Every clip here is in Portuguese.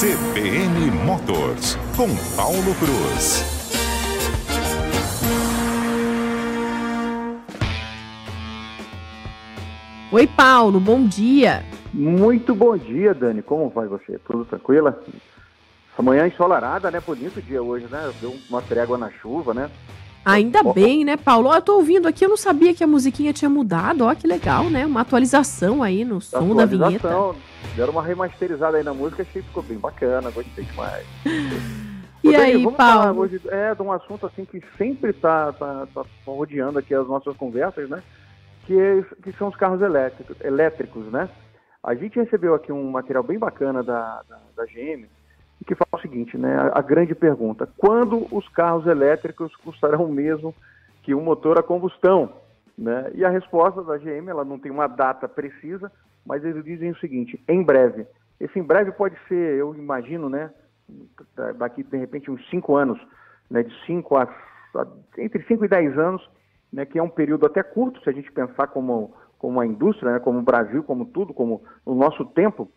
CBN Motors, com Paulo Cruz. Oi, Paulo, bom dia. Muito bom dia, Dani. Como vai você? Tudo tranquila? Essa manhã ensolarada, né? Bonito dia hoje, né? Deu uma trégua na chuva, né? Ainda bem, né, Paulo? Ó, eu tô ouvindo aqui, eu não sabia que a musiquinha tinha mudado. Ó, que legal, né? Uma atualização aí no som da vinheta. Deram uma remasterizada aí na música, achei que ficou bem bacana, gostei demais. e aí, vamos Paulo? Falar hoje é de um assunto assim que sempre tá, tá, tá rodeando aqui as nossas conversas, né? Que, é, que são os carros elétricos, elétricos, né? A gente recebeu aqui um material bem bacana da, da, da GM, que fala o seguinte, né? A, grande pergunta: quando os carros elétricos custarão mesmo que um motor a combustão? Né? E a resposta da GM, ela não tem uma data precisa, mas eles dizem o seguinte: em breve. Esse em breve pode ser, eu imagino, né? Daqui de repente uns 5 anos, né? De 5 a, a entre 5 e 10 anos, né? Que é um período até curto, se a gente pensar como como a indústria, né, como o Brasil, como tudo, como o nosso tempo,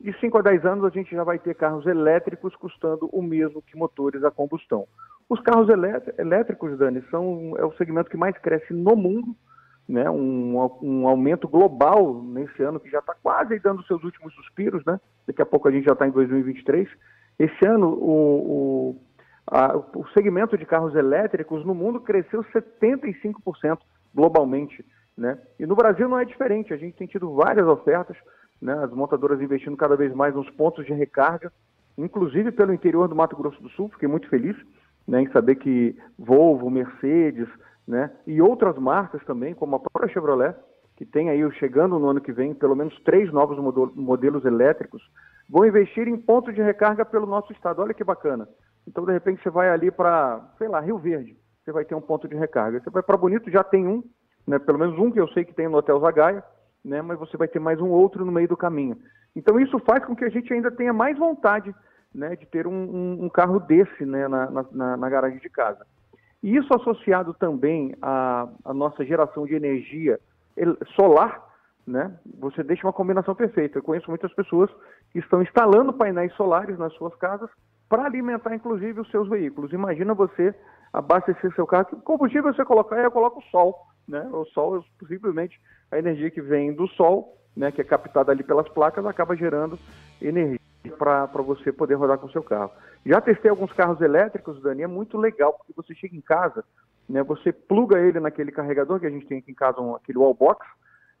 de 5 a 10 anos a gente já vai ter carros elétricos custando o mesmo que motores a combustão. Os carros elétricos, Dani, são é o segmento que mais cresce no mundo, né? Um, um aumento global nesse ano que já está quase dando seus últimos suspiros, né? Daqui a pouco a gente já está em 2023. Esse ano o, o, a, o segmento de carros elétricos no mundo cresceu 75% globalmente. Né? E no Brasil não é diferente, a gente tem tido várias ofertas, né? as montadoras investindo cada vez mais nos pontos de recarga, inclusive pelo interior do Mato Grosso do Sul, fiquei muito feliz né, em saber que Volvo, Mercedes né, e outras marcas também, como a própria Chevrolet, que tem aí chegando no ano que vem pelo menos três novos modelos elétricos, vão investir em pontos de recarga pelo nosso estado. Olha que bacana. Então, de repente, você vai ali para, sei lá, Rio Verde, você vai ter um ponto de recarga. Você vai para Bonito, já tem um, né, pelo menos um que eu sei que tem no Hotel Zagaia, né, mas você vai ter mais um outro no meio do caminho. Então isso faz com que a gente ainda tenha mais vontade né, de ter um, um, um carro desse né, na, na, na, garagem de casa. E isso associado também à, à nossa geração de energia solar, né, você deixa uma combinação perfeita. Eu conheço muitas pessoas que estão instalando painéis solares nas suas casas para alimentar, inclusive, os seus veículos. Imagina você abastecer seu carro, que combustível você colocar, eu coloco o sol né? O sol, simplesmente, a energia que vem do sol, né, que é captada ali pelas placas, acaba gerando energia para você poder rodar com o seu carro. Já testei alguns carros elétricos, Dani, é muito legal, porque você chega em casa, né, você pluga ele naquele carregador que a gente tem aqui em casa, um, aquele wallbox,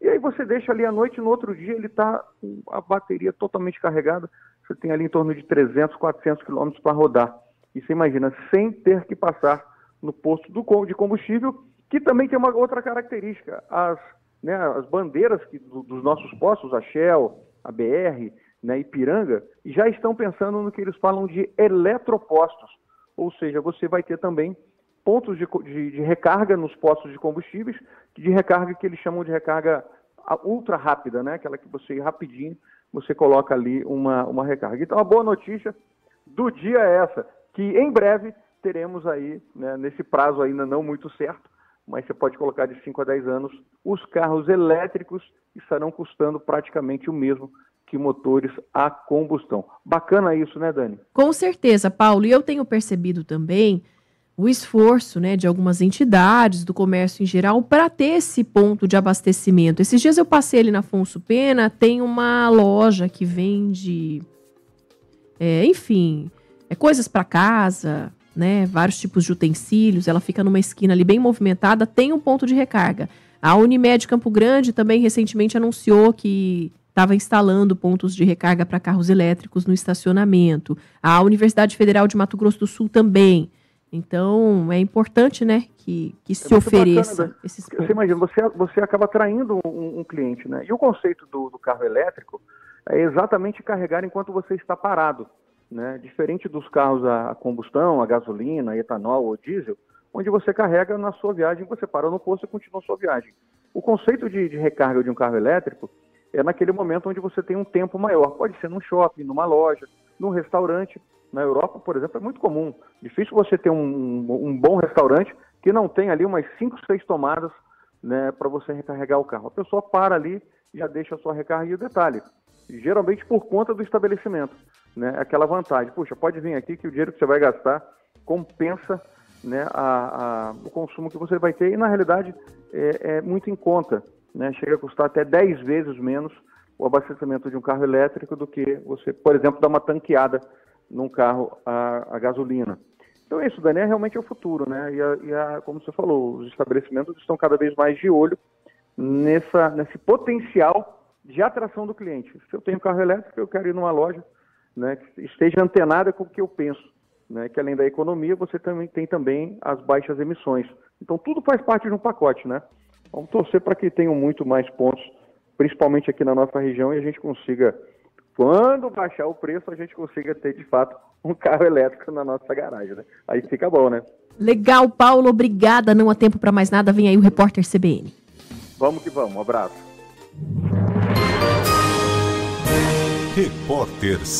e aí você deixa ali à noite, no outro dia ele está com a bateria totalmente carregada, você tem ali em torno de 300, 400 quilômetros para rodar. E você imagina, sem ter que passar no posto do, de combustível que também tem uma outra característica. As, né, as bandeiras que, do, dos nossos postos, a Shell, a BR, né, Ipiranga, já estão pensando no que eles falam de eletropostos. Ou seja, você vai ter também pontos de, de, de recarga nos postos de combustíveis, de recarga que eles chamam de recarga ultra rápida, né? Aquela que você rapidinho você coloca ali uma, uma recarga. Então a boa notícia do dia é essa, que em breve teremos aí, né, nesse prazo ainda não muito certo, mas você pode colocar de 5 a 10 anos, os carros elétricos estarão custando praticamente o mesmo que motores a combustão. Bacana isso, né, Dani? Com certeza, Paulo. E eu tenho percebido também o esforço né, de algumas entidades, do comércio em geral, para ter esse ponto de abastecimento. Esses dias eu passei ali na Afonso Pena, tem uma loja que vende, é, enfim, é, coisas para casa, né, vários tipos de utensílios, ela fica numa esquina ali bem movimentada, tem um ponto de recarga. A Unimed Campo Grande também recentemente anunciou que estava instalando pontos de recarga para carros elétricos no estacionamento. A Universidade Federal de Mato Grosso do Sul também. Então, é importante, né, que, que se é ofereça bacana, esses pontos. Você imagina, você, você acaba atraindo um, um cliente, né? E o conceito do, do carro elétrico é exatamente carregar enquanto você está parado né? diferente dos carros a combustão, a gasolina, etanol ou diesel, onde você carrega na sua viagem, você para no posto e continua sua viagem. O conceito de, de recarga de um carro elétrico é naquele momento onde você tem um tempo maior. Pode ser num shopping, numa loja, num restaurante. Na Europa, por exemplo, é muito comum. Difícil você ter um, um bom restaurante que não tem ali umas 5, 6 tomadas né, para você recarregar o carro. A pessoa para ali e já deixa a sua recarga. E o detalhe, geralmente por conta do estabelecimento. Né, aquela vantagem. Puxa, pode vir aqui que o dinheiro que você vai gastar compensa né, a, a, o consumo que você vai ter e, na realidade, é, é muito em conta. Né? Chega a custar até 10 vezes menos o abastecimento de um carro elétrico do que você, por exemplo, dar uma tanqueada num carro a, a gasolina. Então é isso, Dani, é realmente o futuro, né? E, a, e a, como você falou, os estabelecimentos estão cada vez mais de olho nessa, nesse potencial de atração do cliente. Se eu tenho carro elétrico, eu quero ir numa loja né, que esteja antenada com o que eu penso. Né, que além da economia, você também tem também as baixas emissões. Então tudo faz parte de um pacote, né? Vamos torcer para que tenham muito mais pontos, principalmente aqui na nossa região, e a gente consiga, quando baixar o preço, a gente consiga ter de fato um carro elétrico na nossa garagem, né? Aí fica bom, né? Legal, Paulo, obrigada. Não há tempo para mais nada. Vem aí o repórter CBN. Vamos que vamos. Um abraço. Repórter